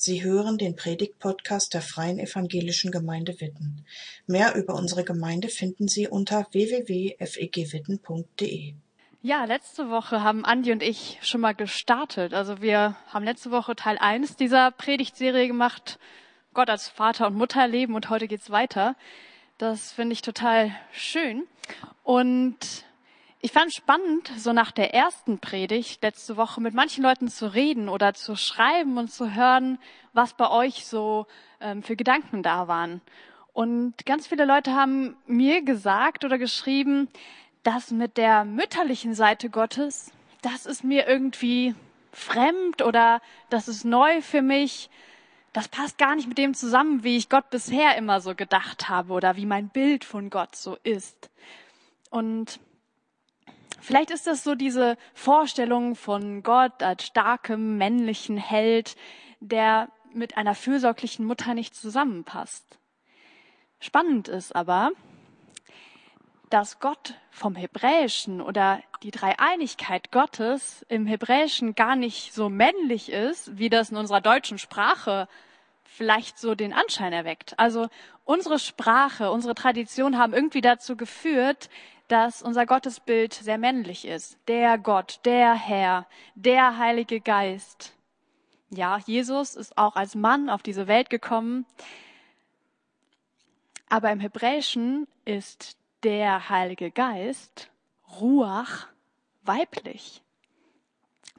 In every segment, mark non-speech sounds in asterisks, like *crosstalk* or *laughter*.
Sie hören den Predigt-Podcast der Freien Evangelischen Gemeinde Witten. Mehr über unsere Gemeinde finden Sie unter www.fegwitten.de. Ja, letzte Woche haben Andi und ich schon mal gestartet. Also wir haben letzte Woche Teil 1 dieser Predigtserie gemacht, Gott als Vater und Mutter erleben und heute geht's weiter. Das finde ich total schön. Und ich fand spannend, so nach der ersten Predigt letzte Woche mit manchen Leuten zu reden oder zu schreiben und zu hören, was bei euch so ähm, für Gedanken da waren. Und ganz viele Leute haben mir gesagt oder geschrieben, dass mit der mütterlichen Seite Gottes, das ist mir irgendwie fremd oder das ist neu für mich. Das passt gar nicht mit dem zusammen, wie ich Gott bisher immer so gedacht habe oder wie mein Bild von Gott so ist. Und Vielleicht ist das so diese Vorstellung von Gott als starkem männlichen Held, der mit einer fürsorglichen Mutter nicht zusammenpasst. Spannend ist aber, dass Gott vom Hebräischen oder die Dreieinigkeit Gottes im Hebräischen gar nicht so männlich ist, wie das in unserer deutschen Sprache vielleicht so den Anschein erweckt. Also unsere Sprache, unsere Tradition haben irgendwie dazu geführt, dass unser Gottesbild sehr männlich ist. Der Gott, der Herr, der Heilige Geist. Ja, Jesus ist auch als Mann auf diese Welt gekommen. Aber im Hebräischen ist der Heilige Geist, Ruach, weiblich.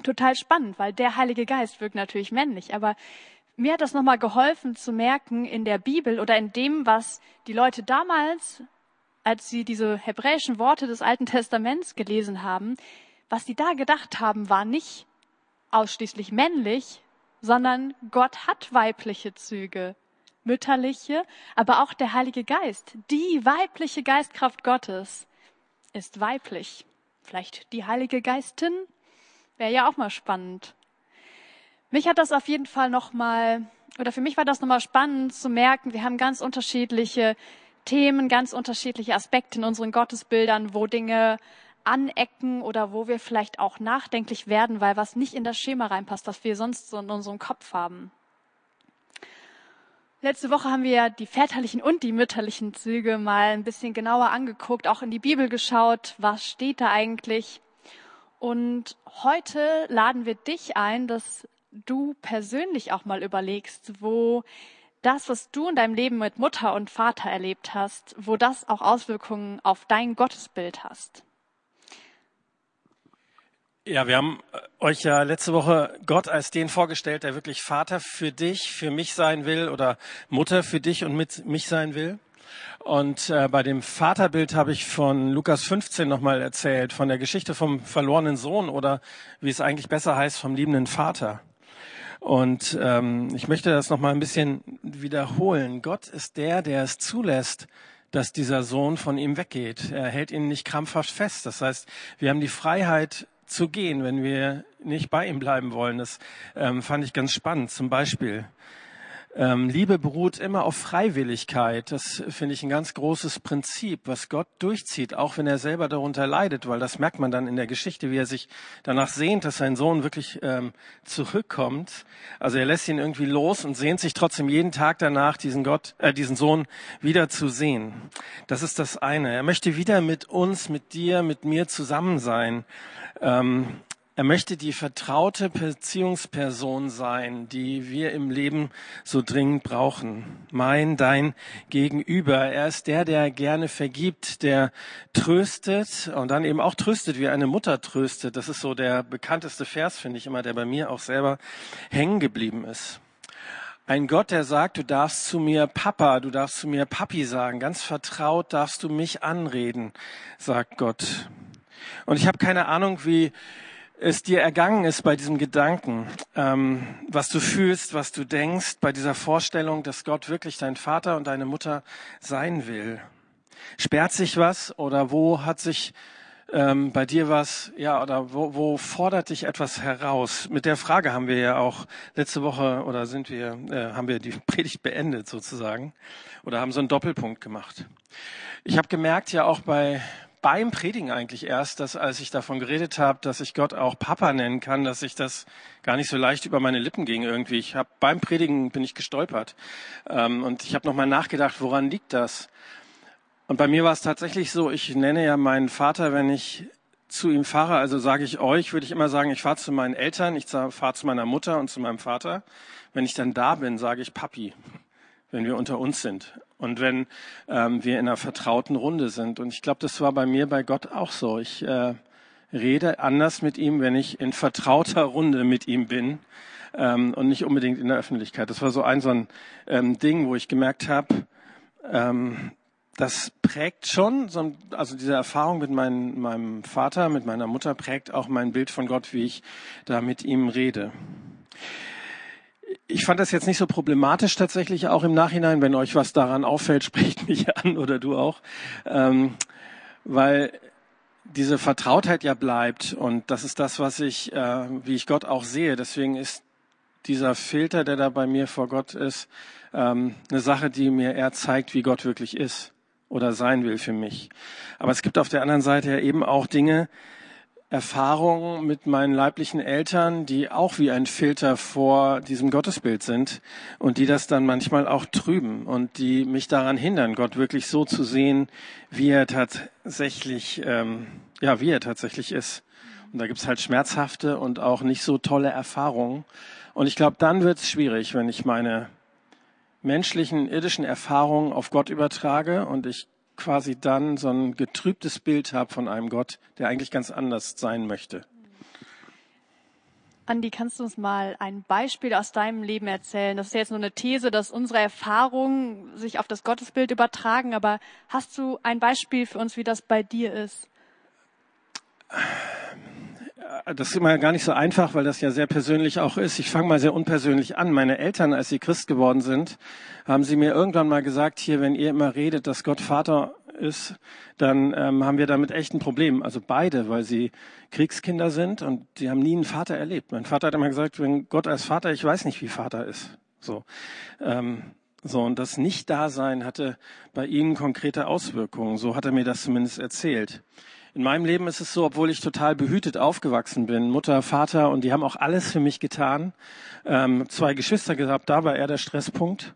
Total spannend, weil der Heilige Geist wirkt natürlich männlich, aber mir hat das nochmal geholfen zu merken in der Bibel oder in dem, was die Leute damals als sie diese hebräischen Worte des Alten Testaments gelesen haben, was sie da gedacht haben, war nicht ausschließlich männlich, sondern Gott hat weibliche Züge, mütterliche, aber auch der Heilige Geist, die weibliche Geistkraft Gottes ist weiblich. Vielleicht die Heilige Geistin wäre ja auch mal spannend. Mich hat das auf jeden Fall noch mal oder für mich war das nochmal spannend zu merken, wir haben ganz unterschiedliche Themen, ganz unterschiedliche Aspekte in unseren Gottesbildern, wo Dinge anecken oder wo wir vielleicht auch nachdenklich werden, weil was nicht in das Schema reinpasst, was wir sonst so in unserem Kopf haben. Letzte Woche haben wir die väterlichen und die mütterlichen Züge mal ein bisschen genauer angeguckt, auch in die Bibel geschaut, was steht da eigentlich. Und heute laden wir dich ein, dass du persönlich auch mal überlegst, wo das, was du in deinem Leben mit Mutter und Vater erlebt hast, wo das auch Auswirkungen auf dein Gottesbild hast. Ja, wir haben äh, euch ja letzte Woche Gott als den vorgestellt, der wirklich Vater für dich, für mich sein will oder Mutter für dich und mit mich sein will. Und äh, bei dem Vaterbild habe ich von Lukas 15 nochmal erzählt, von der Geschichte vom verlorenen Sohn oder wie es eigentlich besser heißt, vom liebenden Vater. Und ähm, ich möchte das noch mal ein bisschen wiederholen. Gott ist der, der es zulässt, dass dieser Sohn von ihm weggeht. Er hält ihn nicht krampfhaft fest. Das heißt, wir haben die Freiheit zu gehen, wenn wir nicht bei ihm bleiben wollen. Das ähm, fand ich ganz spannend. Zum Beispiel ähm, Liebe beruht immer auf Freiwilligkeit. Das finde ich ein ganz großes Prinzip, was Gott durchzieht, auch wenn er selber darunter leidet, weil das merkt man dann in der Geschichte, wie er sich danach sehnt, dass sein Sohn wirklich ähm, zurückkommt. Also er lässt ihn irgendwie los und sehnt sich trotzdem jeden Tag danach, diesen Gott, äh, diesen Sohn wieder zu sehen. Das ist das eine. Er möchte wieder mit uns, mit dir, mit mir zusammen sein. Ähm, er möchte die vertraute Beziehungsperson sein, die wir im Leben so dringend brauchen. Mein, dein Gegenüber. Er ist der, der gerne vergibt, der tröstet und dann eben auch tröstet, wie eine Mutter tröstet. Das ist so der bekannteste Vers, finde ich immer, der bei mir auch selber hängen geblieben ist. Ein Gott, der sagt, du darfst zu mir Papa, du darfst zu mir Papi sagen. Ganz vertraut darfst du mich anreden, sagt Gott. Und ich habe keine Ahnung, wie es dir ergangen ist bei diesem Gedanken, ähm, was du fühlst, was du denkst, bei dieser Vorstellung, dass Gott wirklich dein Vater und deine Mutter sein will. Sperrt sich was oder wo hat sich ähm, bei dir was, ja, oder wo, wo fordert dich etwas heraus? Mit der Frage haben wir ja auch letzte Woche oder sind wir, äh, haben wir die *laughs* Predigt beendet sozusagen oder haben so einen Doppelpunkt gemacht. Ich habe gemerkt ja auch bei beim Predigen eigentlich erst, dass als ich davon geredet habe, dass ich Gott auch Papa nennen kann, dass ich das gar nicht so leicht über meine Lippen ging irgendwie. Ich habe beim Predigen bin ich gestolpert ähm, und ich habe nochmal nachgedacht, woran liegt das? Und bei mir war es tatsächlich so, ich nenne ja meinen Vater, wenn ich zu ihm fahre, also sage ich euch, würde ich immer sagen, ich fahre zu meinen Eltern, ich fahre zu meiner Mutter und zu meinem Vater. Wenn ich dann da bin, sage ich Papi, wenn wir unter uns sind und wenn ähm, wir in einer vertrauten Runde sind. Und ich glaube, das war bei mir bei Gott auch so. Ich äh, rede anders mit ihm, wenn ich in vertrauter Runde mit ihm bin ähm, und nicht unbedingt in der Öffentlichkeit. Das war so ein so ein ähm, Ding, wo ich gemerkt habe, ähm, das prägt schon, so, also diese Erfahrung mit mein, meinem Vater, mit meiner Mutter prägt auch mein Bild von Gott, wie ich da mit ihm rede. Ich fand das jetzt nicht so problematisch tatsächlich auch im Nachhinein. Wenn euch was daran auffällt, *laughs* sprecht mich an oder du auch, ähm, weil diese Vertrautheit ja bleibt und das ist das, was ich, äh, wie ich Gott auch sehe. Deswegen ist dieser Filter, der da bei mir vor Gott ist, ähm, eine Sache, die mir eher zeigt, wie Gott wirklich ist oder sein will für mich. Aber es gibt auf der anderen Seite ja eben auch Dinge, Erfahrungen mit meinen leiblichen Eltern, die auch wie ein Filter vor diesem Gottesbild sind und die das dann manchmal auch trüben und die mich daran hindern, Gott wirklich so zu sehen, wie er tatsächlich, ähm, ja, wie er tatsächlich ist. Und da gibt's halt schmerzhafte und auch nicht so tolle Erfahrungen. Und ich glaube, dann wird's schwierig, wenn ich meine menschlichen, irdischen Erfahrungen auf Gott übertrage und ich quasi dann so ein getrübtes Bild habe von einem Gott, der eigentlich ganz anders sein möchte. Andi, kannst du uns mal ein Beispiel aus deinem Leben erzählen? Das ist jetzt nur eine These, dass unsere Erfahrungen sich auf das Gottesbild übertragen, aber hast du ein Beispiel für uns, wie das bei dir ist? Das ist immer gar nicht so einfach, weil das ja sehr persönlich auch ist. Ich fange mal sehr unpersönlich an. Meine Eltern, als sie Christ geworden sind, haben sie mir irgendwann mal gesagt, hier, wenn ihr immer redet, dass Gott Vater ist, dann ähm, haben wir damit echt ein Problem. Also beide, weil sie Kriegskinder sind und die haben nie einen Vater erlebt. Mein Vater hat immer gesagt, wenn Gott als Vater, ich weiß nicht, wie Vater ist. So. Ähm, so, und das Nicht-Dasein hatte bei ihnen konkrete Auswirkungen. So hat er mir das zumindest erzählt. In meinem Leben ist es so, obwohl ich total behütet aufgewachsen bin, Mutter, Vater, und die haben auch alles für mich getan. Ähm, zwei Geschwister gehabt, da war eher der Stresspunkt.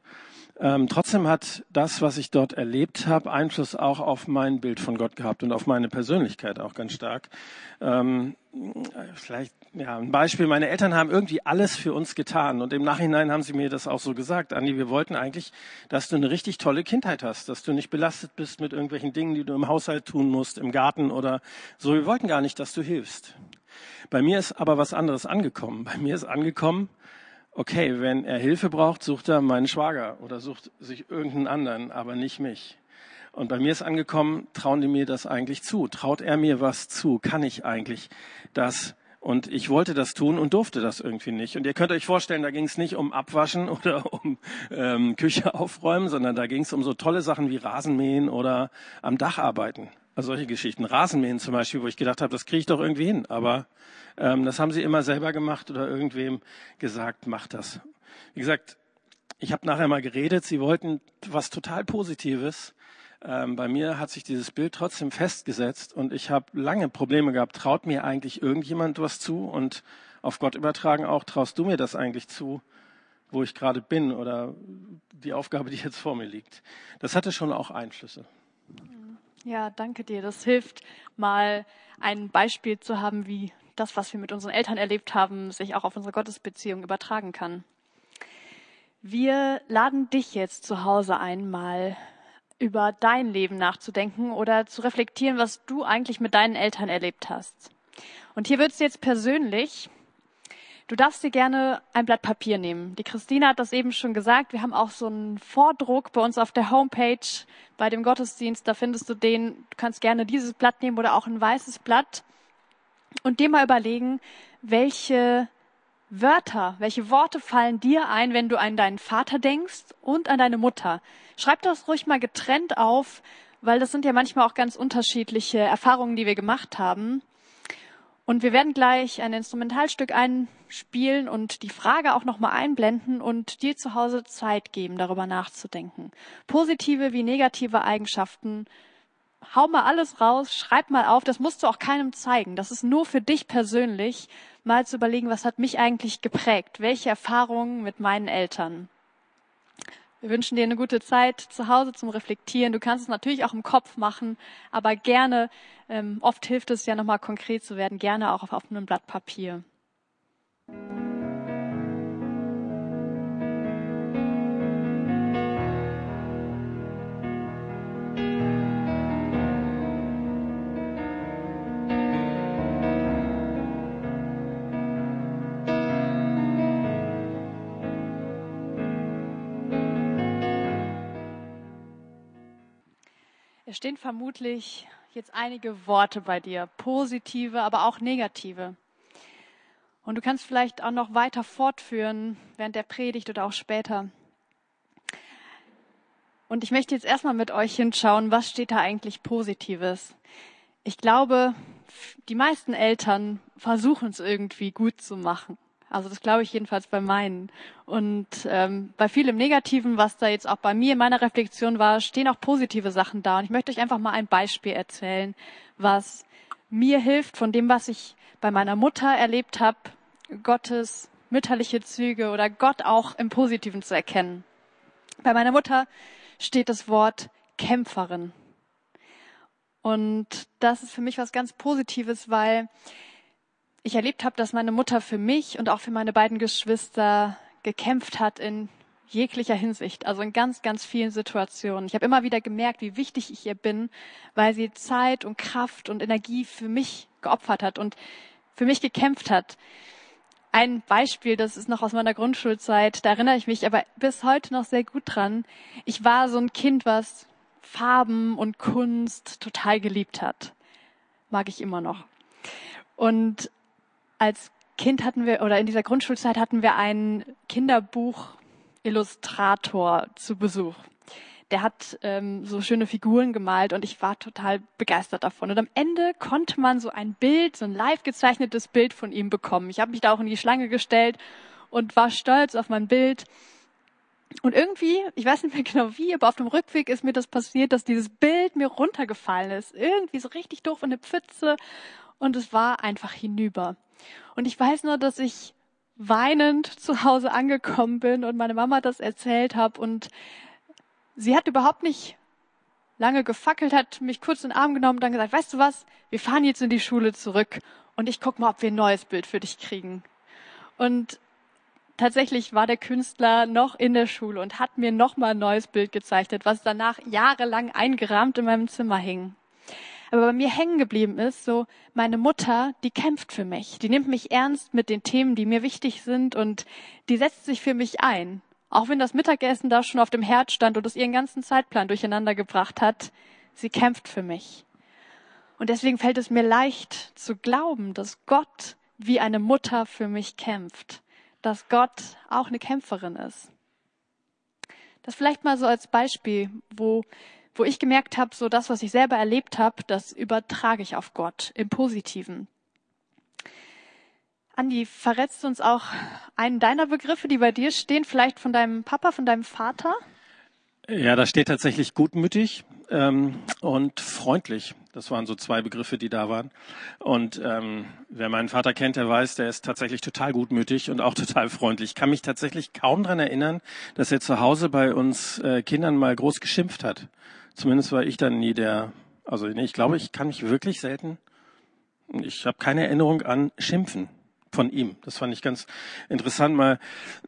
Ähm, trotzdem hat das, was ich dort erlebt habe, Einfluss auch auf mein Bild von Gott gehabt und auf meine Persönlichkeit auch ganz stark. Ähm, vielleicht ja ein Beispiel: Meine Eltern haben irgendwie alles für uns getan und im Nachhinein haben sie mir das auch so gesagt. Andi, wir wollten eigentlich, dass du eine richtig tolle Kindheit hast, dass du nicht belastet bist mit irgendwelchen Dingen, die du im Haushalt tun musst, im Garten oder so. Wir wollten gar nicht, dass du hilfst. Bei mir ist aber was anderes angekommen. Bei mir ist angekommen, okay, wenn er Hilfe braucht, sucht er meinen Schwager oder sucht sich irgendeinen anderen, aber nicht mich. Und bei mir ist angekommen, trauen die mir das eigentlich zu? Traut er mir was zu? Kann ich eigentlich das? Und ich wollte das tun und durfte das irgendwie nicht. Und ihr könnt euch vorstellen, da ging es nicht um Abwaschen *laughs* oder um ähm, Küche aufräumen, sondern da ging es um so tolle Sachen wie Rasenmähen oder am Dach arbeiten. Also solche Geschichten. Rasenmähen zum Beispiel, wo ich gedacht habe, das kriege ich doch irgendwie hin. Aber ähm, das haben sie immer selber gemacht oder irgendwem gesagt, mach das. Wie gesagt, ich habe nachher mal geredet, sie wollten was total Positives. Ähm, bei mir hat sich dieses Bild trotzdem festgesetzt und ich habe lange Probleme gehabt. Traut mir eigentlich irgendjemand was zu? Und auf Gott übertragen auch, traust du mir das eigentlich zu, wo ich gerade bin oder die Aufgabe, die jetzt vor mir liegt? Das hatte schon auch Einflüsse. Ja, danke dir. Das hilft mal ein Beispiel zu haben, wie das, was wir mit unseren Eltern erlebt haben, sich auch auf unsere Gottesbeziehung übertragen kann. Wir laden dich jetzt zu Hause ein, mal über dein Leben nachzudenken oder zu reflektieren, was du eigentlich mit deinen Eltern erlebt hast. Und hier wird es jetzt persönlich. Du darfst dir gerne ein Blatt Papier nehmen. Die Christina hat das eben schon gesagt. Wir haben auch so einen Vordruck bei uns auf der Homepage bei dem Gottesdienst. Da findest du den. Du kannst gerne dieses Blatt nehmen oder auch ein weißes Blatt und dir mal überlegen, welche Wörter, welche Worte fallen dir ein, wenn du an deinen Vater denkst und an deine Mutter. Schreib das ruhig mal getrennt auf, weil das sind ja manchmal auch ganz unterschiedliche Erfahrungen, die wir gemacht haben. Und wir werden gleich ein Instrumentalstück einspielen und die Frage auch nochmal einblenden und dir zu Hause Zeit geben, darüber nachzudenken. Positive wie negative Eigenschaften hau mal alles raus, schreib mal auf, das musst du auch keinem zeigen. Das ist nur für dich persönlich, mal zu überlegen, was hat mich eigentlich geprägt? Welche Erfahrungen mit meinen Eltern? Wir wünschen dir eine gute Zeit zu Hause zum Reflektieren. Du kannst es natürlich auch im Kopf machen, aber gerne, ähm, oft hilft es ja nochmal konkret zu werden, gerne auch auf, auf einem Blatt Papier. Stehen vermutlich jetzt einige Worte bei dir, positive, aber auch negative. Und du kannst vielleicht auch noch weiter fortführen während der Predigt oder auch später. Und ich möchte jetzt erstmal mit euch hinschauen, was steht da eigentlich Positives. Ich glaube, die meisten Eltern versuchen es irgendwie gut zu machen. Also das glaube ich jedenfalls bei meinen. Und ähm, bei vielem Negativen, was da jetzt auch bei mir in meiner Reflexion war, stehen auch positive Sachen da. Und ich möchte euch einfach mal ein Beispiel erzählen, was mir hilft von dem, was ich bei meiner Mutter erlebt habe, Gottes mütterliche Züge oder Gott auch im Positiven zu erkennen. Bei meiner Mutter steht das Wort Kämpferin. Und das ist für mich was ganz Positives, weil ich erlebt habe, dass meine Mutter für mich und auch für meine beiden Geschwister gekämpft hat in jeglicher Hinsicht, also in ganz, ganz vielen Situationen. Ich habe immer wieder gemerkt, wie wichtig ich ihr bin, weil sie Zeit und Kraft und Energie für mich geopfert hat und für mich gekämpft hat. Ein Beispiel, das ist noch aus meiner Grundschulzeit, da erinnere ich mich aber bis heute noch sehr gut dran. Ich war so ein Kind, was Farben und Kunst total geliebt hat. Mag ich immer noch. Und als Kind hatten wir, oder in dieser Grundschulzeit hatten wir einen Kinderbuch-Illustrator zu Besuch. Der hat ähm, so schöne Figuren gemalt und ich war total begeistert davon. Und am Ende konnte man so ein Bild, so ein live gezeichnetes Bild von ihm bekommen. Ich habe mich da auch in die Schlange gestellt und war stolz auf mein Bild. Und irgendwie, ich weiß nicht mehr genau wie, aber auf dem Rückweg ist mir das passiert, dass dieses Bild mir runtergefallen ist. Irgendwie so richtig doof in eine Pfütze und es war einfach hinüber. Und ich weiß nur, dass ich weinend zu Hause angekommen bin und meine Mama das erzählt habe und sie hat überhaupt nicht lange gefackelt, hat mich kurz in den Arm genommen und dann gesagt, weißt du was, wir fahren jetzt in die Schule zurück und ich guck mal, ob wir ein neues Bild für dich kriegen. Und tatsächlich war der Künstler noch in der Schule und hat mir noch mal ein neues Bild gezeichnet, was danach jahrelang eingerahmt in meinem Zimmer hing aber bei mir hängen geblieben ist, so meine Mutter, die kämpft für mich, die nimmt mich ernst mit den Themen, die mir wichtig sind und die setzt sich für mich ein. Auch wenn das Mittagessen da schon auf dem Herd stand und es ihren ganzen Zeitplan durcheinander gebracht hat, sie kämpft für mich. Und deswegen fällt es mir leicht zu glauben, dass Gott wie eine Mutter für mich kämpft, dass Gott auch eine Kämpferin ist. Das vielleicht mal so als Beispiel, wo wo ich gemerkt habe, so das, was ich selber erlebt habe, das übertrage ich auf Gott im Positiven. Andi, verrätst du uns auch einen deiner Begriffe, die bei dir stehen, vielleicht von deinem Papa, von deinem Vater? Ja, da steht tatsächlich gutmütig ähm, und freundlich. Das waren so zwei Begriffe, die da waren. Und ähm, wer meinen Vater kennt, der weiß, der ist tatsächlich total gutmütig und auch total freundlich. Ich kann mich tatsächlich kaum dran erinnern, dass er zu Hause bei uns äh, Kindern mal groß geschimpft hat. Zumindest war ich dann nie der, also nee, ich glaube, ich kann mich wirklich selten, ich habe keine Erinnerung an Schimpfen von ihm. Das fand ich ganz interessant mal.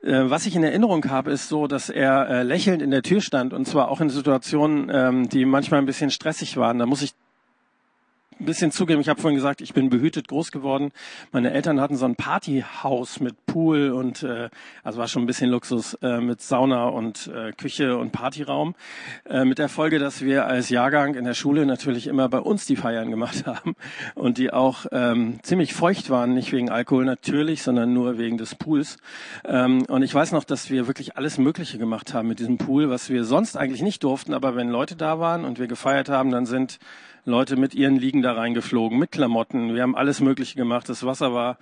Äh, was ich in Erinnerung habe, ist so, dass er äh, lächelnd in der Tür stand und zwar auch in Situationen, ähm, die manchmal ein bisschen stressig waren. Da muss ich ein bisschen zugeben, ich habe vorhin gesagt, ich bin behütet groß geworden. Meine Eltern hatten so ein Partyhaus mit Pool und äh, also war schon ein bisschen Luxus äh, mit Sauna und äh, Küche und Partyraum. Äh, mit der Folge, dass wir als Jahrgang in der Schule natürlich immer bei uns die Feiern gemacht *laughs* haben und die auch ähm, ziemlich feucht waren, nicht wegen Alkohol natürlich, sondern nur wegen des Pools. Ähm, und ich weiß noch, dass wir wirklich alles Mögliche gemacht haben mit diesem Pool, was wir sonst eigentlich nicht durften, aber wenn Leute da waren und wir gefeiert haben, dann sind Leute mit ihren Liegen da reingeflogen, mit Klamotten. Wir haben alles Mögliche gemacht. Das Wasser war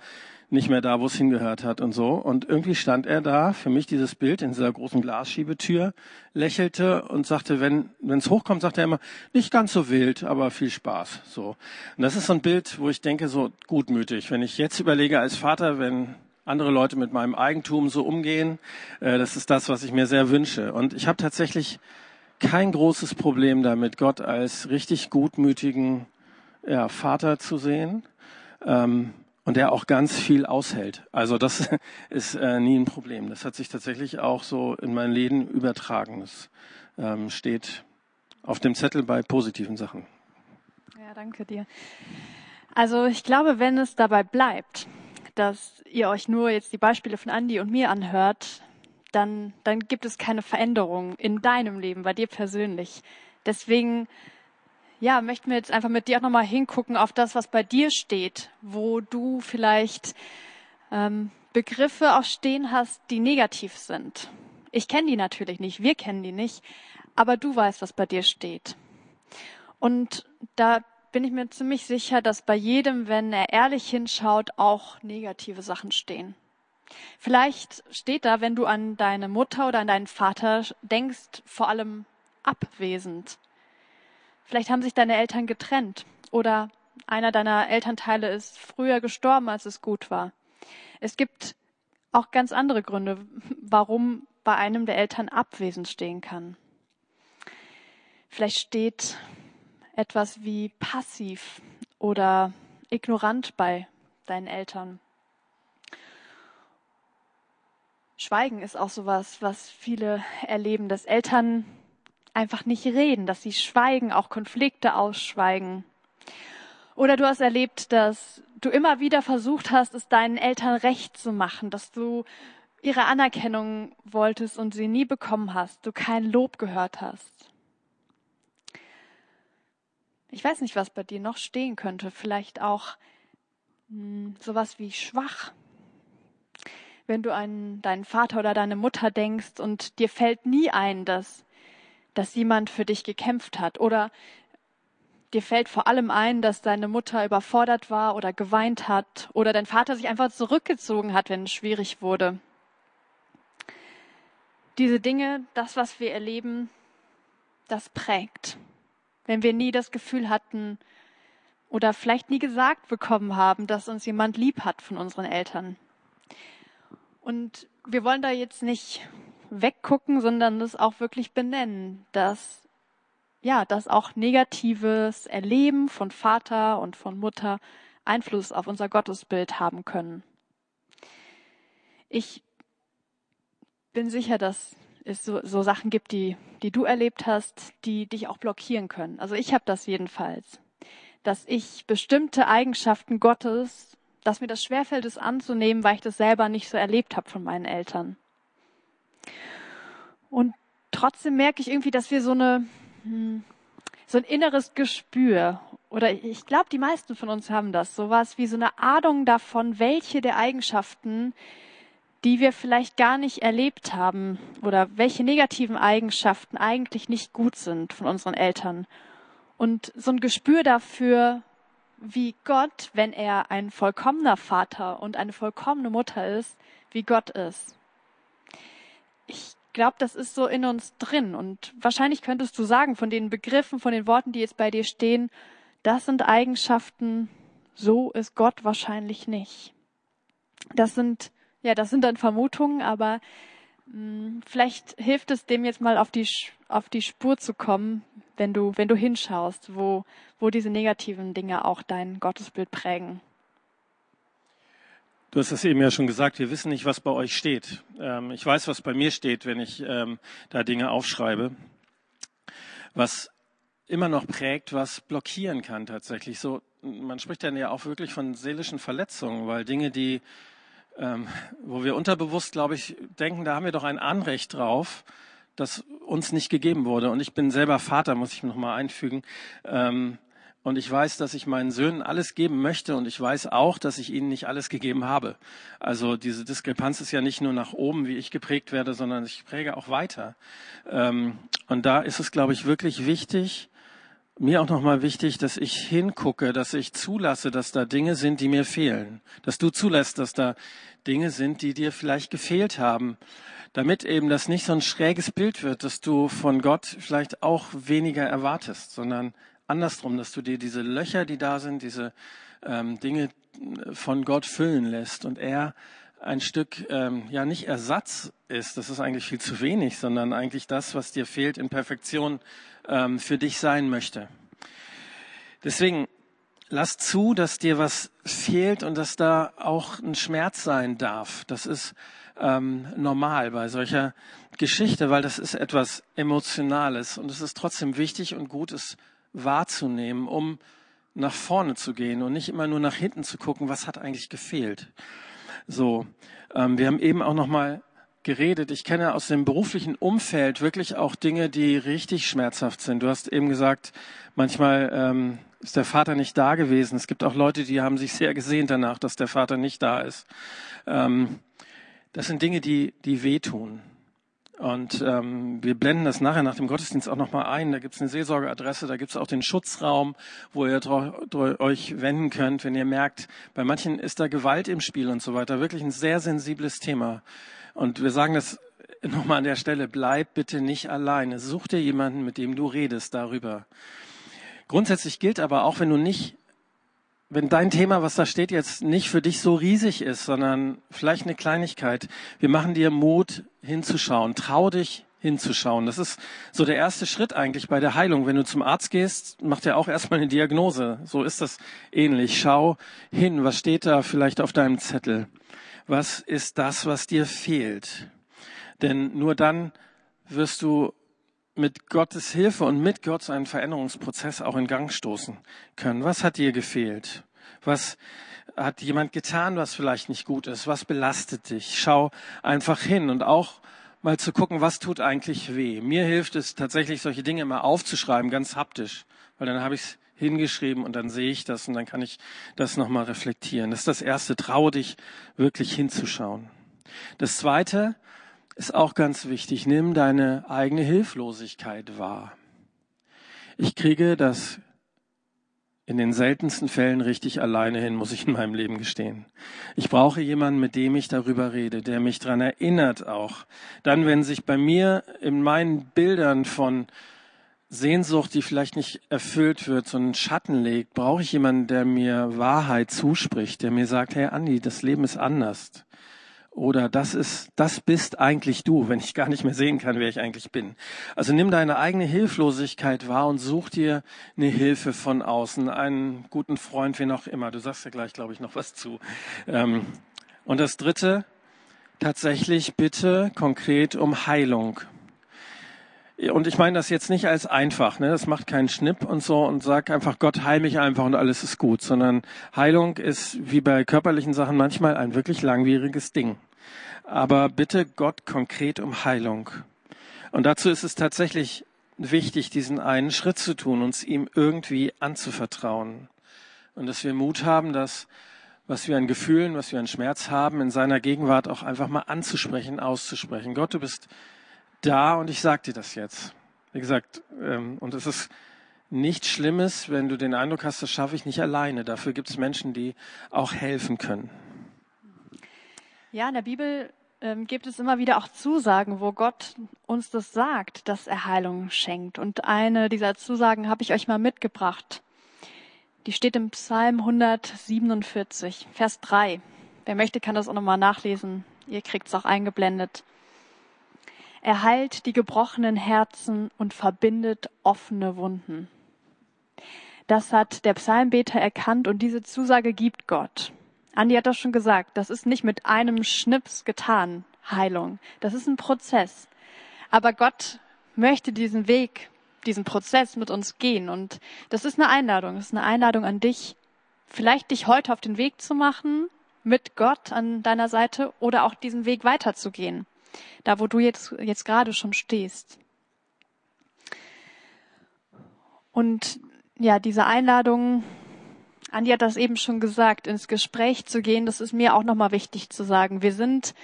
nicht mehr da, wo es hingehört hat und so. Und irgendwie stand er da, für mich dieses Bild in dieser großen Glasschiebetür, lächelte und sagte, wenn es hochkommt, sagt er immer, nicht ganz so wild, aber viel Spaß. So. Und das ist so ein Bild, wo ich denke, so gutmütig. Wenn ich jetzt überlege als Vater, wenn andere Leute mit meinem Eigentum so umgehen, äh, das ist das, was ich mir sehr wünsche. Und ich habe tatsächlich kein großes Problem damit, Gott als richtig gutmütigen ja, Vater zu sehen. Ähm, und der auch ganz viel aushält. Also das *laughs* ist äh, nie ein Problem. Das hat sich tatsächlich auch so in mein Leben übertragen. Das ähm, steht auf dem Zettel bei positiven Sachen. Ja, danke dir. Also ich glaube, wenn es dabei bleibt, dass ihr euch nur jetzt die Beispiele von Andy und mir anhört, dann, dann gibt es keine Veränderung in deinem Leben, bei dir persönlich. Deswegen ja, möchten wir jetzt einfach mit dir auch nochmal hingucken auf das, was bei dir steht, wo du vielleicht ähm, Begriffe auch stehen hast, die negativ sind. Ich kenne die natürlich nicht, wir kennen die nicht, aber du weißt, was bei dir steht. Und da bin ich mir ziemlich sicher, dass bei jedem, wenn er ehrlich hinschaut, auch negative Sachen stehen. Vielleicht steht da, wenn du an deine Mutter oder an deinen Vater denkst, vor allem abwesend. Vielleicht haben sich deine Eltern getrennt oder einer deiner Elternteile ist früher gestorben, als es gut war. Es gibt auch ganz andere Gründe, warum bei einem der Eltern abwesend stehen kann. Vielleicht steht etwas wie passiv oder ignorant bei deinen Eltern. Schweigen ist auch sowas, was viele erleben, dass Eltern einfach nicht reden, dass sie schweigen, auch Konflikte ausschweigen. Oder du hast erlebt, dass du immer wieder versucht hast, es deinen Eltern recht zu machen, dass du ihre Anerkennung wolltest und sie nie bekommen hast, du kein Lob gehört hast. Ich weiß nicht, was bei dir noch stehen könnte. Vielleicht auch hm, sowas wie schwach. Wenn du an deinen Vater oder deine Mutter denkst und dir fällt nie ein, dass dass jemand für dich gekämpft hat. Oder dir fällt vor allem ein, dass deine Mutter überfordert war oder geweint hat oder dein Vater sich einfach zurückgezogen hat, wenn es schwierig wurde. Diese Dinge, das, was wir erleben, das prägt. Wenn wir nie das Gefühl hatten oder vielleicht nie gesagt bekommen haben, dass uns jemand lieb hat von unseren Eltern. Und wir wollen da jetzt nicht weggucken, sondern das auch wirklich benennen, dass ja, dass auch negatives Erleben von Vater und von Mutter Einfluss auf unser Gottesbild haben können. Ich bin sicher, dass es so, so Sachen gibt, die, die du erlebt hast, die dich auch blockieren können. Also ich habe das jedenfalls, dass ich bestimmte Eigenschaften Gottes, dass mir das schwerfällt, es anzunehmen, weil ich das selber nicht so erlebt habe von meinen Eltern. Und trotzdem merke ich irgendwie, dass wir so eine, hm, so ein inneres Gespür oder ich glaube, die meisten von uns haben das, sowas wie so eine Ahnung davon, welche der Eigenschaften, die wir vielleicht gar nicht erlebt haben oder welche negativen Eigenschaften eigentlich nicht gut sind von unseren Eltern. Und so ein Gespür dafür, wie Gott, wenn er ein vollkommener Vater und eine vollkommene Mutter ist, wie Gott ist. Ich glaube, das ist so in uns drin. Und wahrscheinlich könntest du sagen, von den Begriffen, von den Worten, die jetzt bei dir stehen, das sind Eigenschaften, so ist Gott wahrscheinlich nicht. Das sind, ja, das sind dann Vermutungen, aber vielleicht hilft es dem jetzt mal auf die, auf die Spur zu kommen, wenn du, wenn du hinschaust, wo, wo diese negativen Dinge auch dein Gottesbild prägen. Du hast es eben ja schon gesagt, wir wissen nicht, was bei euch steht. Ähm, ich weiß, was bei mir steht, wenn ich ähm, da Dinge aufschreibe. Was immer noch prägt, was blockieren kann tatsächlich. So, man spricht dann ja auch wirklich von seelischen Verletzungen, weil Dinge, die, ähm, wo wir unterbewusst, glaube ich, denken, da haben wir doch ein Anrecht drauf, das uns nicht gegeben wurde. Und ich bin selber Vater, muss ich noch mal einfügen. Ähm, und ich weiß, dass ich meinen Söhnen alles geben möchte und ich weiß auch, dass ich ihnen nicht alles gegeben habe. Also diese Diskrepanz ist ja nicht nur nach oben, wie ich geprägt werde, sondern ich präge auch weiter. Ähm, und da ist es, glaube ich, wirklich wichtig, mir auch nochmal wichtig, dass ich hingucke, dass ich zulasse, dass da Dinge sind, die mir fehlen. Dass du zulässt, dass da Dinge sind, die dir vielleicht gefehlt haben. Damit eben das nicht so ein schräges Bild wird, dass du von Gott vielleicht auch weniger erwartest, sondern andersrum, dass du dir diese Löcher, die da sind, diese ähm, Dinge von Gott füllen lässt und er ein Stück, ähm, ja nicht Ersatz ist, das ist eigentlich viel zu wenig, sondern eigentlich das, was dir fehlt in Perfektion ähm, für dich sein möchte. Deswegen lass zu, dass dir was fehlt und dass da auch ein Schmerz sein darf. Das ist ähm, normal bei solcher Geschichte, weil das ist etwas Emotionales und es ist trotzdem wichtig und gut, es wahrzunehmen, um nach vorne zu gehen und nicht immer nur nach hinten zu gucken, was hat eigentlich gefehlt. So, ähm, wir haben eben auch noch mal geredet. Ich kenne aus dem beruflichen Umfeld wirklich auch Dinge, die richtig schmerzhaft sind. Du hast eben gesagt, manchmal ähm, ist der Vater nicht da gewesen. Es gibt auch Leute, die haben sich sehr gesehnt danach, dass der Vater nicht da ist. Ähm, das sind Dinge, die, die wehtun. Und ähm, wir blenden das nachher nach dem Gottesdienst auch nochmal ein. Da gibt es eine Seelsorgeadresse, da gibt es auch den Schutzraum, wo ihr euch wenden könnt, wenn ihr merkt, bei manchen ist da Gewalt im Spiel und so weiter. Wirklich ein sehr sensibles Thema. Und wir sagen das nochmal an der Stelle, bleib bitte nicht alleine. Such dir jemanden, mit dem du redest darüber. Grundsätzlich gilt aber auch, wenn du nicht wenn dein Thema, was da steht, jetzt nicht für dich so riesig ist, sondern vielleicht eine Kleinigkeit, wir machen dir Mut hinzuschauen. Trau dich hinzuschauen. Das ist so der erste Schritt eigentlich bei der Heilung. Wenn du zum Arzt gehst, macht er auch erstmal eine Diagnose. So ist das ähnlich. Schau hin, was steht da vielleicht auf deinem Zettel? Was ist das, was dir fehlt? Denn nur dann wirst du mit Gottes Hilfe und mit Gott so einen Veränderungsprozess auch in Gang stoßen können. Was hat dir gefehlt? Was hat jemand getan, was vielleicht nicht gut ist? Was belastet dich? Schau einfach hin und auch mal zu gucken, was tut eigentlich weh. Mir hilft es tatsächlich, solche Dinge mal aufzuschreiben, ganz haptisch, weil dann habe ich es hingeschrieben und dann sehe ich das und dann kann ich das nochmal reflektieren. Das ist das Erste, traue dich wirklich hinzuschauen. Das Zweite, ist auch ganz wichtig. Nimm deine eigene Hilflosigkeit wahr. Ich kriege das in den seltensten Fällen richtig alleine hin, muss ich in meinem Leben gestehen. Ich brauche jemanden, mit dem ich darüber rede, der mich daran erinnert auch. Dann, wenn sich bei mir in meinen Bildern von Sehnsucht, die vielleicht nicht erfüllt wird, so einen Schatten legt, brauche ich jemanden, der mir Wahrheit zuspricht, der mir sagt, hey Andi, das Leben ist anders. Oder das ist, das bist eigentlich du, wenn ich gar nicht mehr sehen kann, wer ich eigentlich bin. Also nimm deine eigene Hilflosigkeit wahr und such dir eine Hilfe von außen, einen guten Freund, wen auch immer. Du sagst ja gleich, glaube ich, noch was zu. Ähm, und das dritte, tatsächlich bitte konkret um Heilung. Und ich meine das jetzt nicht als einfach, ne? das macht keinen Schnipp und so und sag einfach, Gott heil mich einfach und alles ist gut, sondern Heilung ist wie bei körperlichen Sachen manchmal ein wirklich langwieriges Ding. Aber bitte Gott konkret um Heilung. Und dazu ist es tatsächlich wichtig, diesen einen Schritt zu tun, uns ihm irgendwie anzuvertrauen. Und dass wir Mut haben, das, was wir an Gefühlen, was wir an Schmerz haben, in seiner Gegenwart auch einfach mal anzusprechen, auszusprechen. Gott, du bist da und ich sag dir das jetzt. Wie gesagt, ähm, und es ist nichts Schlimmes, wenn du den Eindruck hast, das schaffe ich nicht alleine. Dafür gibt es Menschen, die auch helfen können. Ja, in der Bibel ähm, gibt es immer wieder auch Zusagen, wo Gott uns das sagt, dass er Heilung schenkt. Und eine dieser Zusagen habe ich euch mal mitgebracht. Die steht im Psalm 147, Vers 3. Wer möchte, kann das auch nochmal nachlesen. Ihr kriegt es auch eingeblendet. Er heilt die gebrochenen Herzen und verbindet offene Wunden. Das hat der Psalmbeter erkannt und diese Zusage gibt Gott. Andi hat das schon gesagt, das ist nicht mit einem Schnips getan, Heilung. Das ist ein Prozess. Aber Gott möchte diesen Weg, diesen Prozess mit uns gehen. Und das ist eine Einladung. Das ist eine Einladung an dich, vielleicht dich heute auf den Weg zu machen, mit Gott an deiner Seite oder auch diesen Weg weiterzugehen da wo du jetzt, jetzt gerade schon stehst. Und ja, diese Einladung, Andi hat das eben schon gesagt, ins Gespräch zu gehen, das ist mir auch nochmal wichtig zu sagen. Wir sind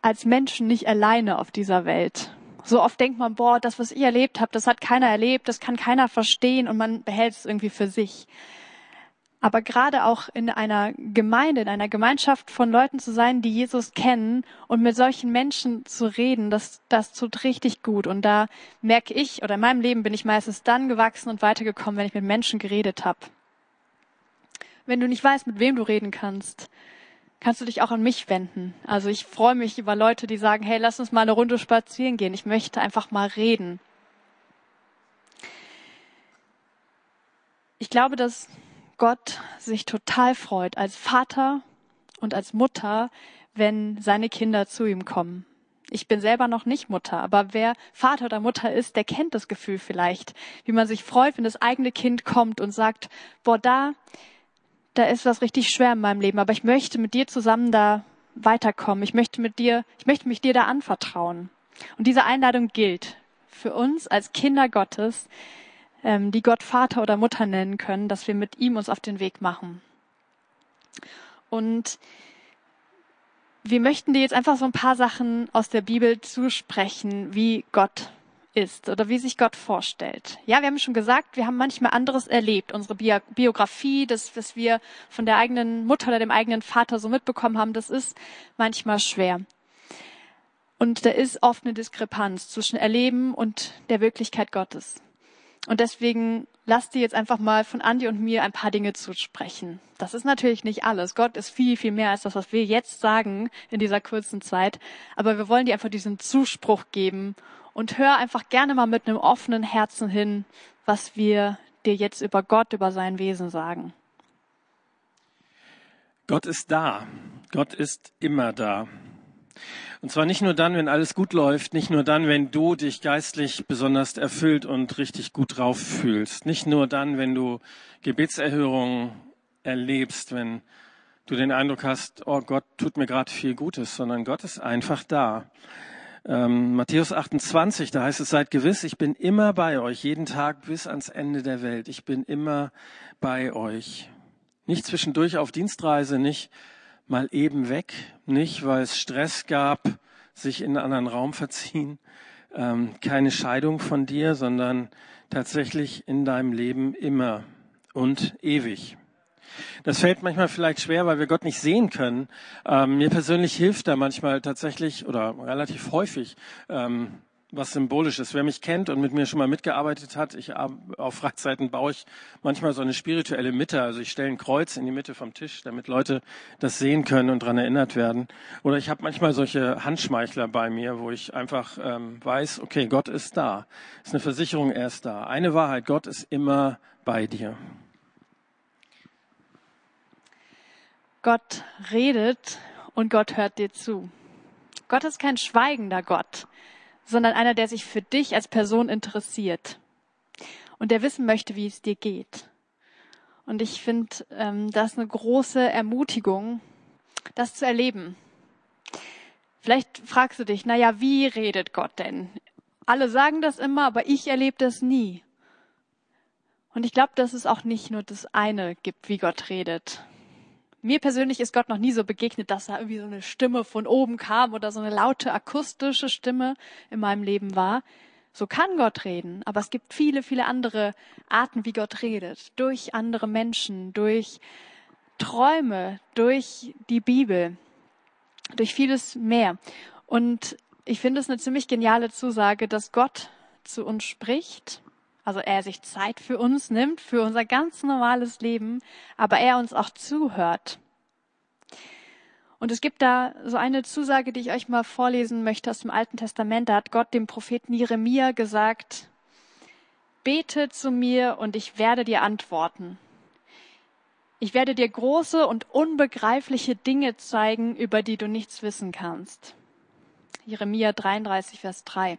als Menschen nicht alleine auf dieser Welt. So oft denkt man, boah, das, was ich erlebt habe, das hat keiner erlebt, das kann keiner verstehen und man behält es irgendwie für sich. Aber gerade auch in einer Gemeinde, in einer Gemeinschaft von Leuten zu sein, die Jesus kennen und mit solchen Menschen zu reden, das, das tut richtig gut. Und da merke ich, oder in meinem Leben bin ich meistens dann gewachsen und weitergekommen, wenn ich mit Menschen geredet habe. Wenn du nicht weißt, mit wem du reden kannst, kannst du dich auch an mich wenden. Also ich freue mich über Leute, die sagen, hey, lass uns mal eine Runde spazieren gehen. Ich möchte einfach mal reden. Ich glaube, dass Gott sich total freut als Vater und als Mutter, wenn seine Kinder zu ihm kommen. Ich bin selber noch nicht Mutter, aber wer Vater oder Mutter ist, der kennt das Gefühl vielleicht, wie man sich freut, wenn das eigene Kind kommt und sagt, boah, da, da ist was richtig schwer in meinem Leben, aber ich möchte mit dir zusammen da weiterkommen. Ich möchte mit dir, ich möchte mich dir da anvertrauen. Und diese Einladung gilt für uns als Kinder Gottes, ähm, die Gott Vater oder Mutter nennen können, dass wir mit ihm uns auf den Weg machen. Und wir möchten dir jetzt einfach so ein paar Sachen aus der Bibel zusprechen, wie Gott ist oder wie sich Gott vorstellt. Ja, wir haben schon gesagt, wir haben manchmal anderes erlebt. Unsere Biografie, das, was wir von der eigenen Mutter oder dem eigenen Vater so mitbekommen haben, das ist manchmal schwer. Und da ist oft eine Diskrepanz zwischen Erleben und der Wirklichkeit Gottes. Und deswegen lass dir jetzt einfach mal von Andi und mir ein paar Dinge zusprechen. Das ist natürlich nicht alles. Gott ist viel, viel mehr als das, was wir jetzt sagen in dieser kurzen Zeit. Aber wir wollen dir einfach diesen Zuspruch geben und hör einfach gerne mal mit einem offenen Herzen hin, was wir dir jetzt über Gott, über sein Wesen sagen. Gott ist da. Gott ist immer da. Und zwar nicht nur dann, wenn alles gut läuft, nicht nur dann, wenn du dich geistlich besonders erfüllt und richtig gut drauf fühlst, nicht nur dann, wenn du Gebetserhörungen erlebst, wenn du den Eindruck hast, oh Gott tut mir gerade viel Gutes, sondern Gott ist einfach da. Ähm, Matthäus 28, da heißt es, seid gewiss, ich bin immer bei euch, jeden Tag bis ans Ende der Welt. Ich bin immer bei euch. Nicht zwischendurch auf Dienstreise, nicht mal eben weg, nicht weil es Stress gab, sich in einen anderen Raum verziehen, ähm, keine Scheidung von dir, sondern tatsächlich in deinem Leben immer und ewig. Das fällt manchmal vielleicht schwer, weil wir Gott nicht sehen können. Ähm, mir persönlich hilft da manchmal tatsächlich oder relativ häufig ähm, was Symbolisches. Wer mich kennt und mit mir schon mal mitgearbeitet hat, ich auf Freizeiten baue ich manchmal so eine spirituelle Mitte. Also ich stelle ein Kreuz in die Mitte vom Tisch, damit Leute das sehen können und dran erinnert werden. Oder ich habe manchmal solche Handschmeichler bei mir, wo ich einfach ähm, weiß, okay, Gott ist da. ist eine Versicherung, er ist da. Eine Wahrheit, Gott ist immer bei dir. Gott redet und Gott hört dir zu. Gott ist kein schweigender Gott sondern einer, der sich für dich als Person interessiert und der wissen möchte, wie es dir geht. Und ich finde, ähm, das ist eine große Ermutigung, das zu erleben. Vielleicht fragst du dich, na ja, wie redet Gott denn? Alle sagen das immer, aber ich erlebe das nie. Und ich glaube, dass es auch nicht nur das eine gibt, wie Gott redet, mir persönlich ist Gott noch nie so begegnet, dass da irgendwie so eine Stimme von oben kam oder so eine laute akustische Stimme in meinem Leben war. So kann Gott reden, aber es gibt viele, viele andere Arten, wie Gott redet. Durch andere Menschen, durch Träume, durch die Bibel, durch vieles mehr. Und ich finde es eine ziemlich geniale Zusage, dass Gott zu uns spricht also er sich Zeit für uns nimmt, für unser ganz normales Leben, aber er uns auch zuhört. Und es gibt da so eine Zusage, die ich euch mal vorlesen möchte aus dem Alten Testament. Da hat Gott dem Propheten Jeremia gesagt, bete zu mir und ich werde dir antworten. Ich werde dir große und unbegreifliche Dinge zeigen, über die du nichts wissen kannst. Jeremia 33, Vers 3.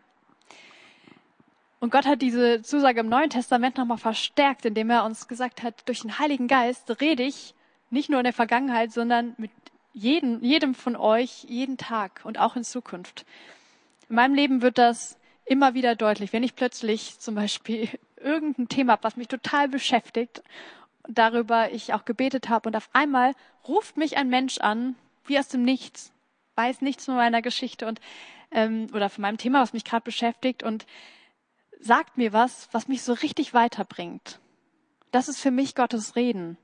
Und Gott hat diese Zusage im Neuen Testament nochmal verstärkt, indem er uns gesagt hat, durch den Heiligen Geist rede ich nicht nur in der Vergangenheit, sondern mit jedem, jedem von euch jeden Tag und auch in Zukunft. In meinem Leben wird das immer wieder deutlich, wenn ich plötzlich zum Beispiel *laughs* irgendein Thema habe, was mich total beschäftigt, darüber ich auch gebetet habe und auf einmal ruft mich ein Mensch an, wie aus dem Nichts, weiß nichts von meiner Geschichte und ähm, oder von meinem Thema, was mich gerade beschäftigt und sagt mir was, was mich so richtig weiterbringt. Das ist für mich Gottes Reden.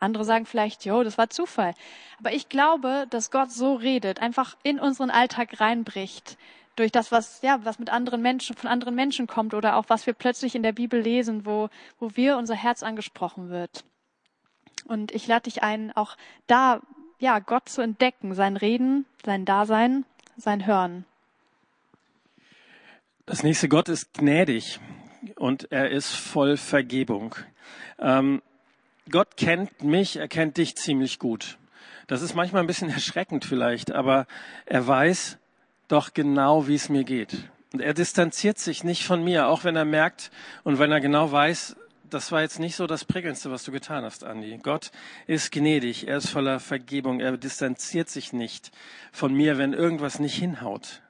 Andere sagen vielleicht, jo, das war Zufall. Aber ich glaube, dass Gott so redet, einfach in unseren Alltag reinbricht, durch das, was, ja, was mit anderen Menschen, von anderen Menschen kommt oder auch was wir plötzlich in der Bibel lesen, wo, wo wir unser Herz angesprochen wird. Und ich lade dich ein, auch da, ja, Gott zu entdecken, sein Reden, sein Dasein, sein Hören. Das nächste Gott ist gnädig und er ist voll Vergebung. Ähm, Gott kennt mich, er kennt dich ziemlich gut. Das ist manchmal ein bisschen *laughs* erschreckend vielleicht, aber er weiß doch genau, wie es mir geht. Und er distanziert sich nicht von mir, auch wenn er merkt und wenn er genau weiß, das war jetzt nicht so das Prickelndste, was du getan hast, Andi. Gott ist gnädig, er ist voller Vergebung, er distanziert sich nicht von mir, wenn irgendwas nicht hinhaut.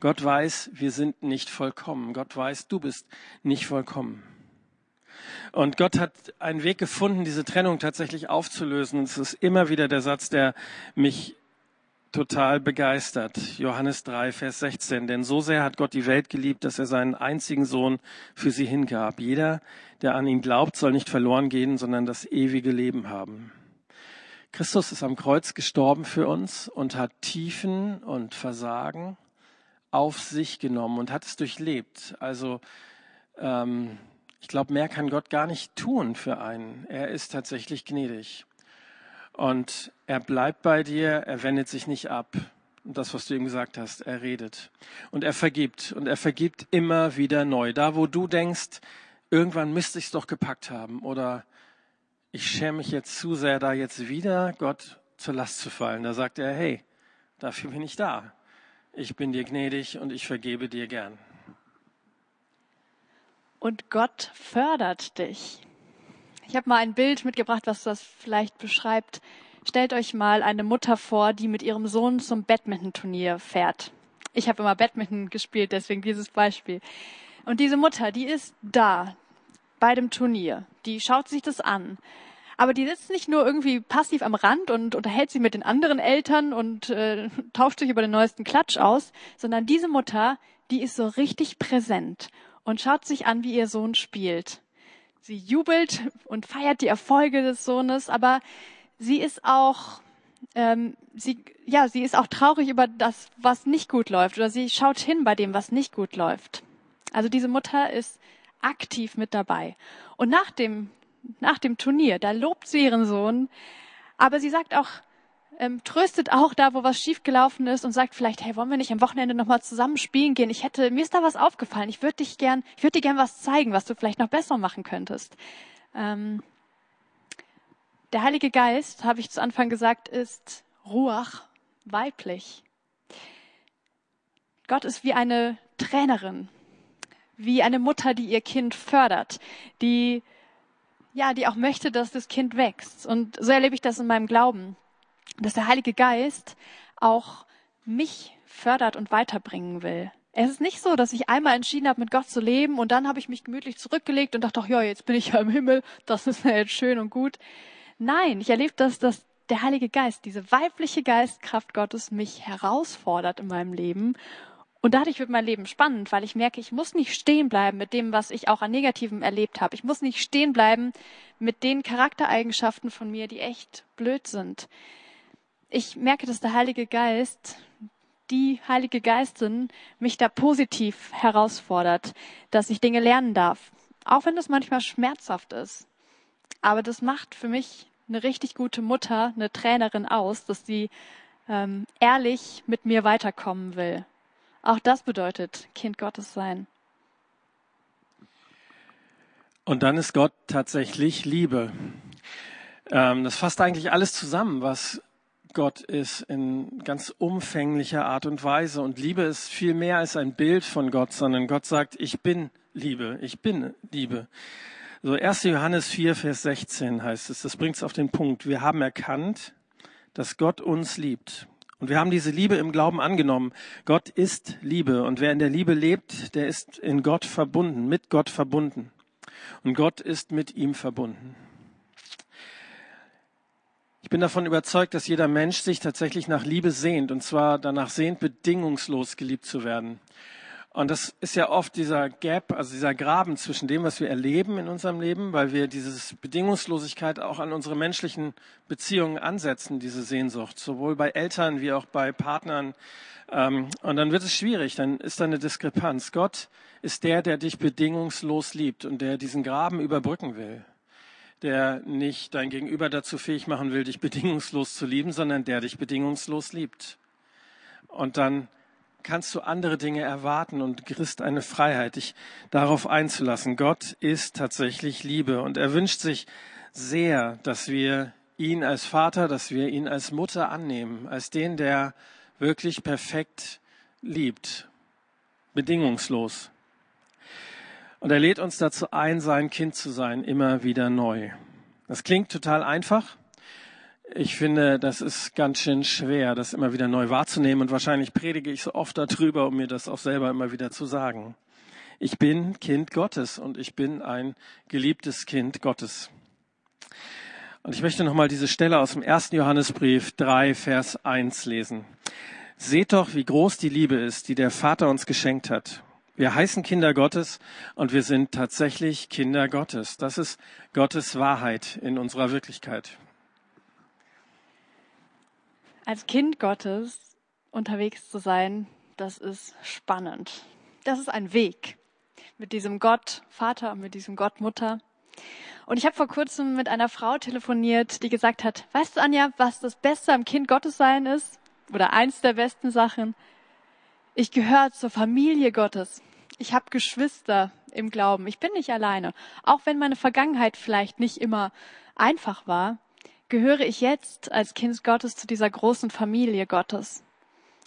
Gott weiß, wir sind nicht vollkommen. Gott weiß, du bist nicht vollkommen. Und Gott hat einen Weg gefunden, diese Trennung tatsächlich aufzulösen. Es ist immer wieder der Satz, der mich total begeistert. Johannes 3, Vers 16. Denn so sehr hat Gott die Welt geliebt, dass er seinen einzigen Sohn für sie hingab. Jeder, der an ihn glaubt, soll nicht verloren gehen, sondern das ewige Leben haben. Christus ist am Kreuz gestorben für uns und hat Tiefen und Versagen auf sich genommen und hat es durchlebt. Also ähm, ich glaube, mehr kann Gott gar nicht tun für einen. Er ist tatsächlich gnädig. Und er bleibt bei dir, er wendet sich nicht ab. Und das, was du ihm gesagt hast, er redet. Und er vergibt. Und er vergibt immer wieder neu. Da, wo du denkst, irgendwann müsste ich es doch gepackt haben. Oder ich schäme mich jetzt zu sehr, da jetzt wieder Gott zur Last zu fallen. Da sagt er, hey, dafür bin ich da ich bin dir gnädig und ich vergebe dir gern. Und Gott fördert dich. Ich habe mal ein Bild mitgebracht, was das vielleicht beschreibt. Stellt euch mal eine Mutter vor, die mit ihrem Sohn zum Badminton-Turnier fährt. Ich habe immer Badminton gespielt, deswegen dieses Beispiel. Und diese Mutter, die ist da bei dem Turnier. Die schaut sich das an. Aber die sitzt nicht nur irgendwie passiv am Rand und unterhält sich mit den anderen Eltern und äh, *laughs* tauscht sich über den neuesten Klatsch aus, sondern diese Mutter, die ist so richtig präsent und schaut sich an, wie ihr Sohn spielt. Sie jubelt und feiert die Erfolge des Sohnes, aber sie ist auch ähm, sie, ja, sie ist auch traurig über das, was nicht gut läuft, oder sie schaut hin bei dem, was nicht gut läuft. Also diese Mutter ist aktiv mit dabei. Und nach dem nach dem Turnier. Da lobt sie ihren Sohn, aber sie sagt auch, ähm, tröstet auch da, wo was schiefgelaufen ist und sagt vielleicht, hey, wollen wir nicht am Wochenende nochmal zusammen spielen gehen? Ich hätte, mir ist da was aufgefallen. Ich würde dich gern, ich würde dir gern was zeigen, was du vielleicht noch besser machen könntest. Ähm, der Heilige Geist, habe ich zu Anfang gesagt, ist Ruach, weiblich. Gott ist wie eine Trainerin, wie eine Mutter, die ihr Kind fördert, die ja, die auch möchte, dass das Kind wächst. Und so erlebe ich das in meinem Glauben, dass der Heilige Geist auch mich fördert und weiterbringen will. Es ist nicht so, dass ich einmal entschieden habe, mit Gott zu leben und dann habe ich mich gemütlich zurückgelegt und dachte, ach ja, jetzt bin ich ja im Himmel, das ist ja jetzt schön und gut. Nein, ich erlebe das, dass der Heilige Geist, diese weibliche Geistkraft Gottes mich herausfordert in meinem Leben und dadurch wird mein Leben spannend, weil ich merke, ich muss nicht stehen bleiben mit dem, was ich auch an Negativem erlebt habe. Ich muss nicht stehen bleiben mit den Charaktereigenschaften von mir, die echt blöd sind. Ich merke, dass der Heilige Geist, die Heilige Geistin, mich da positiv herausfordert, dass ich Dinge lernen darf. Auch wenn das manchmal schmerzhaft ist. Aber das macht für mich eine richtig gute Mutter, eine Trainerin aus, dass sie ähm, ehrlich mit mir weiterkommen will. Auch das bedeutet Kind Gottes sein. Und dann ist Gott tatsächlich Liebe. Ähm, das fasst eigentlich alles zusammen, was Gott ist in ganz umfänglicher Art und Weise. Und Liebe ist viel mehr als ein Bild von Gott, sondern Gott sagt, ich bin Liebe, ich bin Liebe. So 1. Johannes 4, Vers 16 heißt es, das bringt es auf den Punkt. Wir haben erkannt, dass Gott uns liebt. Und wir haben diese Liebe im Glauben angenommen. Gott ist Liebe. Und wer in der Liebe lebt, der ist in Gott verbunden, mit Gott verbunden. Und Gott ist mit ihm verbunden. Ich bin davon überzeugt, dass jeder Mensch sich tatsächlich nach Liebe sehnt, und zwar danach sehnt, bedingungslos geliebt zu werden. Und das ist ja oft dieser Gap, also dieser Graben zwischen dem, was wir erleben in unserem Leben, weil wir diese Bedingungslosigkeit auch an unsere menschlichen Beziehungen ansetzen, diese Sehnsucht, sowohl bei Eltern wie auch bei Partnern. Ähm, und dann wird es schwierig, dann ist da eine Diskrepanz. Gott ist der, der dich bedingungslos liebt und der diesen Graben überbrücken will. Der nicht dein Gegenüber dazu fähig machen will, dich bedingungslos zu lieben, sondern der dich bedingungslos liebt. Und dann kannst du andere Dinge erwarten und kriegst eine Freiheit, dich darauf einzulassen. Gott ist tatsächlich Liebe und er wünscht sich sehr, dass wir ihn als Vater, dass wir ihn als Mutter annehmen, als den, der wirklich perfekt liebt, bedingungslos. Und er lädt uns dazu ein, sein Kind zu sein, immer wieder neu. Das klingt total einfach, ich finde, das ist ganz schön schwer, das immer wieder neu wahrzunehmen und wahrscheinlich predige ich so oft darüber, um mir das auch selber immer wieder zu sagen. Ich bin Kind Gottes und ich bin ein geliebtes Kind Gottes. Und ich möchte nochmal diese Stelle aus dem ersten Johannesbrief 3, Vers 1 lesen. Seht doch, wie groß die Liebe ist, die der Vater uns geschenkt hat. Wir heißen Kinder Gottes und wir sind tatsächlich Kinder Gottes. Das ist Gottes Wahrheit in unserer Wirklichkeit als Kind Gottes unterwegs zu sein, das ist spannend. Das ist ein Weg mit diesem Gott Vater und mit diesem Gott Mutter. Und ich habe vor kurzem mit einer Frau telefoniert, die gesagt hat, weißt du, Anja, was das Beste am Kind Gottes sein ist? Oder eins der besten Sachen? Ich gehöre zur Familie Gottes. Ich habe Geschwister im Glauben. Ich bin nicht alleine. Auch wenn meine Vergangenheit vielleicht nicht immer einfach war, gehöre ich jetzt als Kind Gottes zu dieser großen Familie Gottes.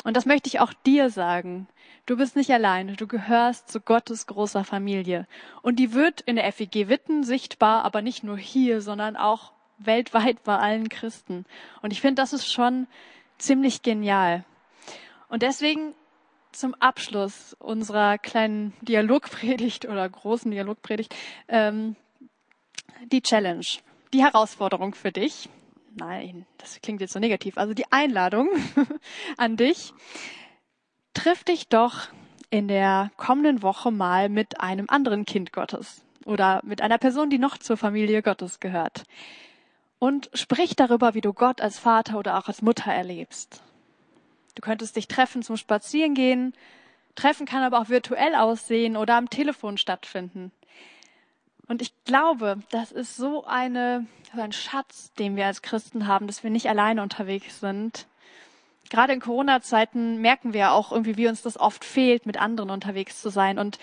Und das möchte ich auch dir sagen. Du bist nicht alleine, du gehörst zu Gottes großer Familie. Und die wird in der FEG Witten sichtbar, aber nicht nur hier, sondern auch weltweit bei allen Christen. Und ich finde, das ist schon ziemlich genial. Und deswegen zum Abschluss unserer kleinen Dialogpredigt oder großen Dialogpredigt ähm, die Challenge die Herausforderung für dich. Nein, das klingt jetzt so negativ. Also die Einladung *laughs* an dich. Triff dich doch in der kommenden Woche mal mit einem anderen Kind Gottes oder mit einer Person, die noch zur Familie Gottes gehört. Und sprich darüber, wie du Gott als Vater oder auch als Mutter erlebst. Du könntest dich treffen zum Spazierengehen. Treffen kann aber auch virtuell aussehen oder am Telefon stattfinden. Und ich glaube, das ist so eine, so ein Schatz, den wir als Christen haben, dass wir nicht alleine unterwegs sind. Gerade in Corona-Zeiten merken wir auch irgendwie, wie uns das oft fehlt, mit anderen unterwegs zu sein. Und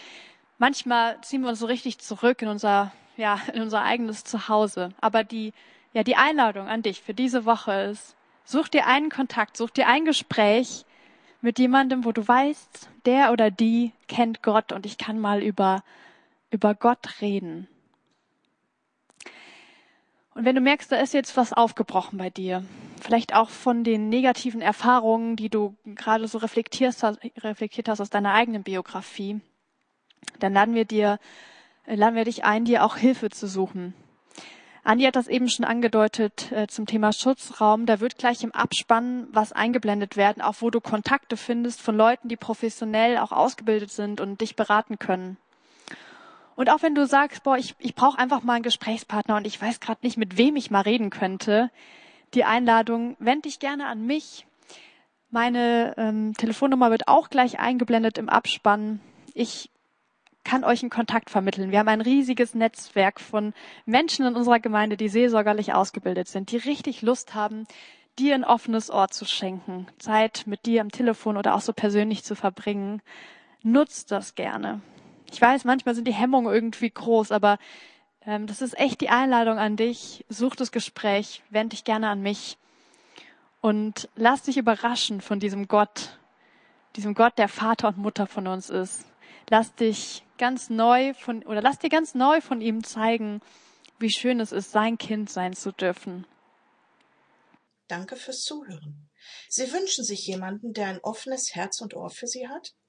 manchmal ziehen wir uns so richtig zurück in unser, ja, in unser eigenes Zuhause. Aber die, ja, die Einladung an dich für diese Woche ist, such dir einen Kontakt, such dir ein Gespräch mit jemandem, wo du weißt, der oder die kennt Gott und ich kann mal über, über Gott reden. Und wenn du merkst, da ist jetzt was aufgebrochen bei dir, vielleicht auch von den negativen Erfahrungen, die du gerade so reflektiert hast, reflektiert hast aus deiner eigenen Biografie, dann laden wir dir, laden wir dich ein, dir auch Hilfe zu suchen. Andi hat das eben schon angedeutet äh, zum Thema Schutzraum. Da wird gleich im Abspann was eingeblendet werden, auch wo du Kontakte findest von Leuten, die professionell auch ausgebildet sind und dich beraten können. Und auch wenn du sagst, boah, ich, ich brauche einfach mal einen Gesprächspartner und ich weiß gerade nicht, mit wem ich mal reden könnte, die Einladung, wend dich gerne an mich. Meine ähm, Telefonnummer wird auch gleich eingeblendet im Abspann. Ich kann euch einen Kontakt vermitteln. Wir haben ein riesiges Netzwerk von Menschen in unserer Gemeinde, die seelsorgerlich ausgebildet sind, die richtig Lust haben, dir ein offenes Ohr zu schenken, Zeit mit dir am Telefon oder auch so persönlich zu verbringen. Nutzt das gerne. Ich weiß, manchmal sind die Hemmungen irgendwie groß, aber ähm, das ist echt die Einladung an dich. Such das Gespräch, wend dich gerne an mich und lass dich überraschen von diesem Gott, diesem Gott, der Vater und Mutter von uns ist. Lass dich ganz neu von, oder lass dir ganz neu von ihm zeigen, wie schön es ist, sein Kind sein zu dürfen. Danke fürs Zuhören. Sie wünschen sich jemanden, der ein offenes Herz und Ohr für Sie hat?